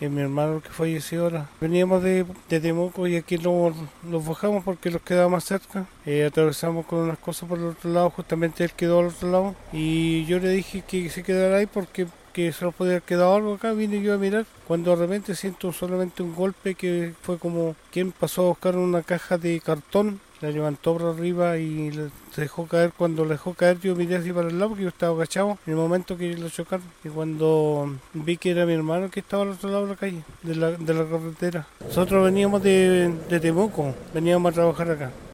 Es mi hermano que falleció ahora. Veníamos de, de Temuco y aquí nos, bajamos porque nos quedaba más cerca. Eh, atravesamos con unas cosas por el otro lado, justamente él quedó al otro lado. Y yo le dije que se quedara ahí porque que se nos podía haber quedado algo acá, vine yo a mirar, cuando de repente siento solamente un golpe que fue como quien pasó a buscar una caja de cartón, la levantó por arriba y la- dejó caer, cuando la dejó caer yo miré así para el lado porque yo estaba agachado en el momento que lo chocaron y cuando vi que era mi hermano que estaba al otro lado de la calle, de la, de la carretera. Nosotros veníamos de, de Temuco, veníamos a trabajar acá.